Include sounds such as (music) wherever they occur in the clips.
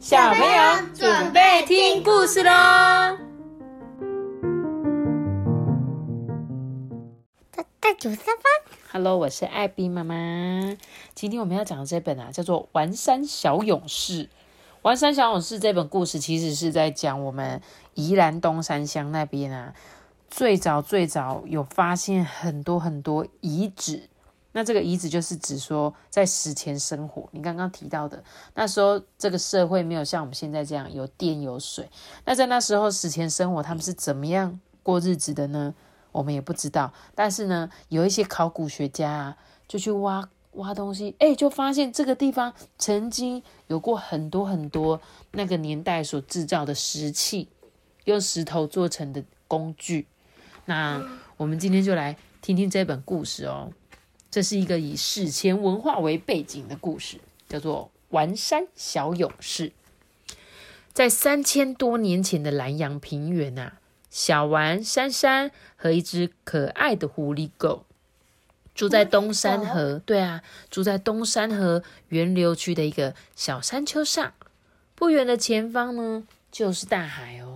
小朋友准备听故事喽！大大九三八，Hello，我是艾比妈妈。今天我们要讲的这本啊，叫做《玩山小勇士》。《玩山小勇士》这本故事其实是在讲我们宜兰东山乡那边啊，最早最早有发现很多很多遗址。那这个遗址就是指说，在史前生活，你刚刚提到的那时候，这个社会没有像我们现在这样有电有水。那在那时候史前生活，他们是怎么样过日子的呢？我们也不知道。但是呢，有一些考古学家啊，就去挖挖东西，哎，就发现这个地方曾经有过很多很多那个年代所制造的石器，用石头做成的工具。那我们今天就来听听这本故事哦。这是一个以史前文化为背景的故事，叫做《玩山小勇士》。在三千多年前的南阳平原啊，小丸、珊珊和一只可爱的狐狸狗住在东山河。对啊，住在东山河源流区的一个小山丘上。不远的前方呢，就是大海哦。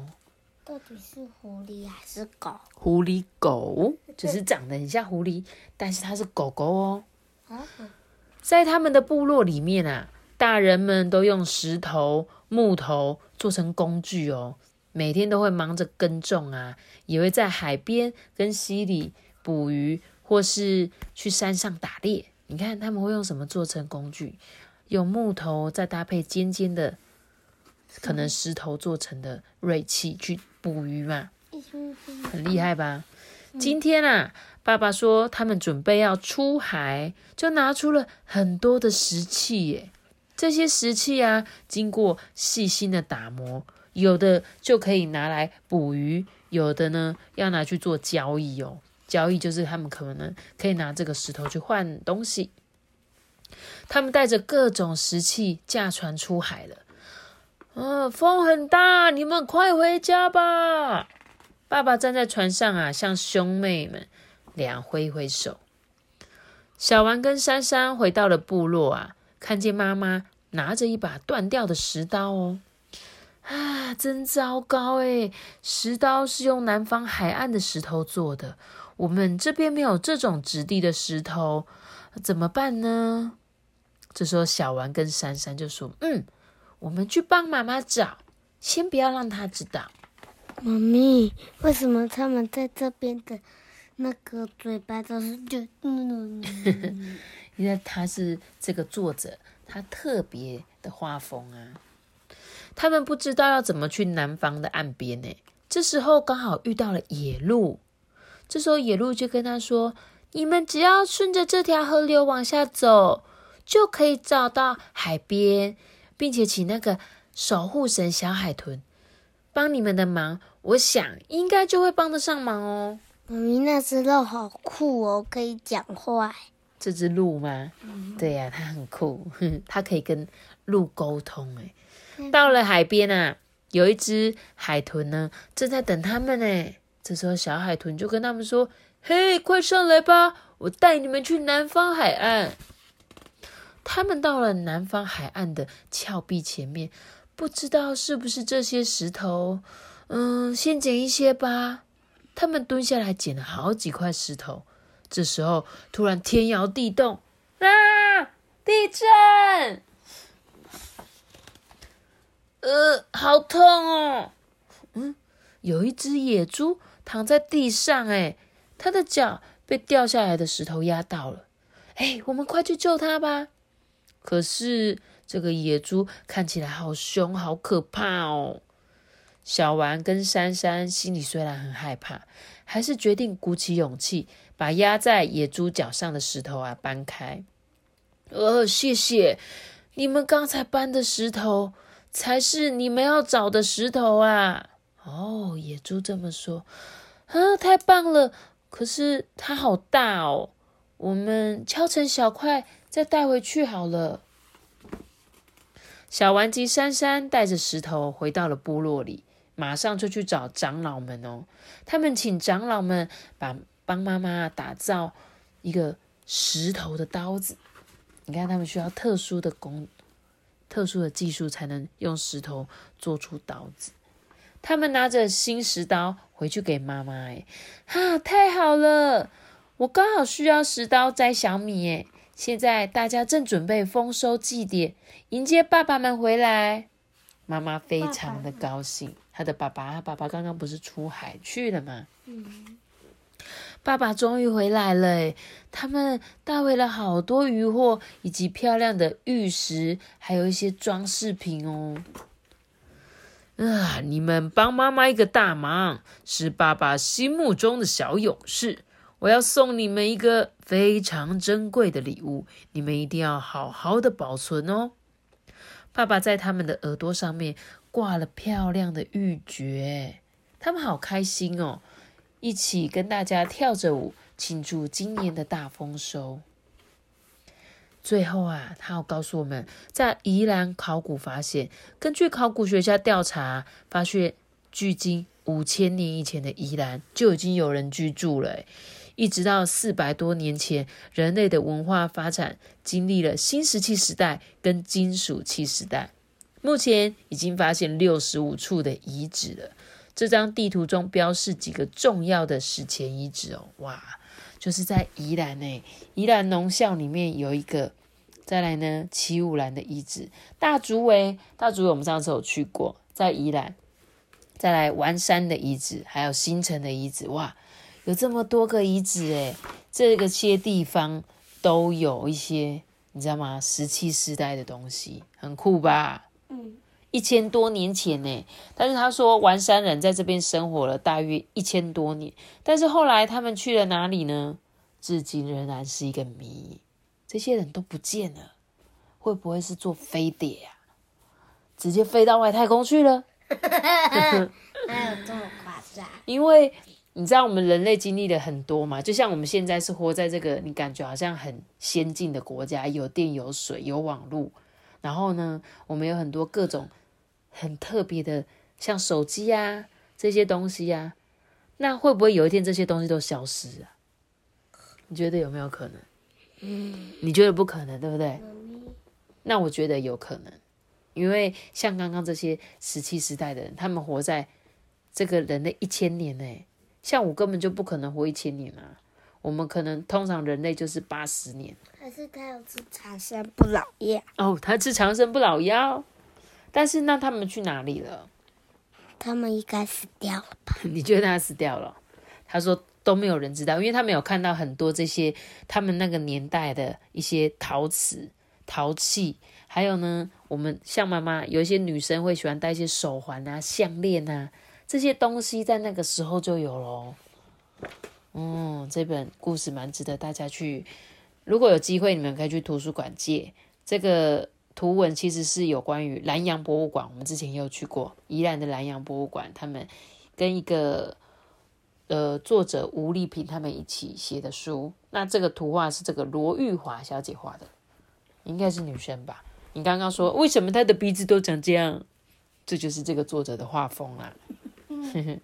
到底是狐狸还是狗？狐狸狗，只是长得很像狐狸，但是它是狗狗哦。在他们的部落里面啊，大人们都用石头、木头做成工具哦，每天都会忙着耕种啊，也会在海边跟溪里捕鱼，或是去山上打猎。你看他们会用什么做成工具？用木头再搭配尖尖的。可能石头做成的锐器去捕鱼嘛，很厉害吧？今天啊，爸爸说他们准备要出海，就拿出了很多的石器耶。这些石器啊，经过细心的打磨，有的就可以拿来捕鱼，有的呢要拿去做交易哦。交易就是他们可能可以拿这个石头去换东西。他们带着各种石器驾船出海了。嗯，风很大，你们快回家吧。爸爸站在船上啊，向兄妹们俩挥挥手。小丸跟珊珊回到了部落啊，看见妈妈拿着一把断掉的石刀哦，啊，真糟糕哎石刀是用南方海岸的石头做的，我们这边没有这种质地的石头，怎么办呢？这时候小丸跟珊珊就说：“嗯。”我们去帮妈妈找，先不要让她知道。妈咪，为什么他们在这边的那个嘴巴都是就嗯？(laughs) 因为他是这个作者，他特别的画风啊。他们不知道要怎么去南方的岸边呢。这时候刚好遇到了野鹿，这时候野鹿就跟他说：“你们只要顺着这条河流往下走，就可以找到海边。”并且请那个守护神小海豚帮你们的忙，我想应该就会帮得上忙哦。妈咪，那只鹿好酷哦，可以讲话。这只鹿吗？对呀，它很酷，(laughs) 它可以跟鹿沟通。哎，到了海边啊，有一只海豚呢，正在等他们呢。这时候小海豚就跟他们说：“嘿，快上来吧，我带你们去南方海岸。”他们到了南方海岸的峭壁前面，不知道是不是这些石头。嗯，先捡一些吧。他们蹲下来捡了好几块石头。这时候，突然天摇地动，啊！地震！呃，好痛哦。嗯，有一只野猪躺在地上，哎，它的脚被掉下来的石头压到了。哎，我们快去救它吧。可是这个野猪看起来好凶，好可怕哦！小丸跟珊珊心里虽然很害怕，还是决定鼓起勇气，把压在野猪脚上的石头啊搬开。呃，谢谢你们刚才搬的石头，才是你们要找的石头啊！哦，野猪这么说，啊，太棒了！可是它好大哦，我们敲成小块。再带回去好了。小顽及珊珊带着石头回到了部落里，马上就去找长老们哦。他们请长老们把帮妈妈打造一个石头的刀子。你看，他们需要特殊的工、特殊的技术才能用石头做出刀子。他们拿着新石刀回去给妈妈，哎，哈，太好了！我刚好需要石刀摘小米，哎，现在大家正准备丰收祭典，迎接爸爸们回来。妈妈非常的高兴，他的爸爸，爸爸刚刚不是出海去了吗？嗯，爸爸终于回来了，他们带回了好多鱼货，以及漂亮的玉石，还有一些装饰品哦。啊！你们帮妈妈一个大忙，是爸爸心目中的小勇士。我要送你们一个非常珍贵的礼物，你们一定要好好的保存哦。爸爸在他们的耳朵上面挂了漂亮的玉珏，他们好开心哦，一起跟大家跳着舞庆祝今年的大丰收。最后啊，他要告诉我们，在宜兰考古发现，根据考古学家调查，发现距今五千年以前的宜兰就已经有人居住了。一直到四百多年前，人类的文化发展经历了新石器时代跟金属器时代。目前已经发现六十五处的遗址了。这张地图中标示几个重要的史前遗址哦，哇！就是在宜兰诶，宜兰农校里面有一个，再来呢，七五兰的遗址，大竹围，大竹围我们上次有去过，在宜兰，再来丸山的遗址，还有新城的遗址，哇，有这么多个遗址诶，这个些地方都有一些，你知道吗？石器时代的东西，很酷吧？嗯。一千多年前呢，但是他说完山人在这边生活了大约一千多年，但是后来他们去了哪里呢？至今仍然是一个谜。这些人都不见了，会不会是坐飞碟呀？直接飞到外太空去了？(laughs) (laughs) 哪有这么夸张？因为你知道我们人类经历了很多嘛，就像我们现在是活在这个你感觉好像很先进的国家，有电有水有网络，然后呢，我们有很多各种。很特别的，像手机啊这些东西呀，那会不会有一天这些东西都消失啊？你觉得有没有可能？嗯，你觉得不可能，对不对？那我觉得有可能，因为像刚刚这些石器时代的人，他们活在这个人类一千年呢，像我根本就不可能活一千年啊。我们可能通常人类就是八十年。可是他有吃长生不老药哦，他吃长生不老药。但是那他们去哪里了？他们应该死掉了吧？(laughs) 你觉得他死掉了？他说都没有人知道，因为他没有看到很多这些他们那个年代的一些陶瓷、陶器，还有呢，我们像妈妈有一些女生会喜欢戴一些手环啊、项链啊这些东西，在那个时候就有喽。嗯，这本故事蛮值得大家去，如果有机会，你们可以去图书馆借这个。图文其实是有关于南洋博物馆，我们之前也有去过宜兰的南洋博物馆，他们跟一个呃作者吴丽萍他们一起写的书。那这个图画是这个罗玉华小姐画的，应该是女生吧？你刚刚说为什么她的鼻子都长这样？这就是这个作者的画风啊。(laughs)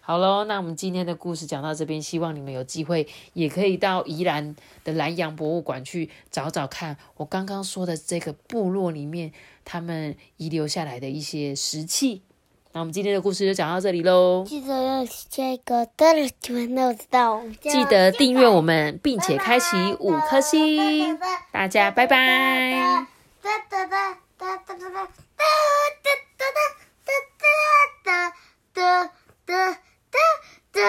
好喽，那我们今天的故事讲到这边，希望你们有机会也可以到宜兰的南洋博物馆去找找看，我刚刚说的这个部落里面他们遗留下来的一些石器。那我们今天的故事就讲到这里喽。记得要这个的全都知道，记得订阅我们，并且开启五颗星。大家拜拜。the the the the.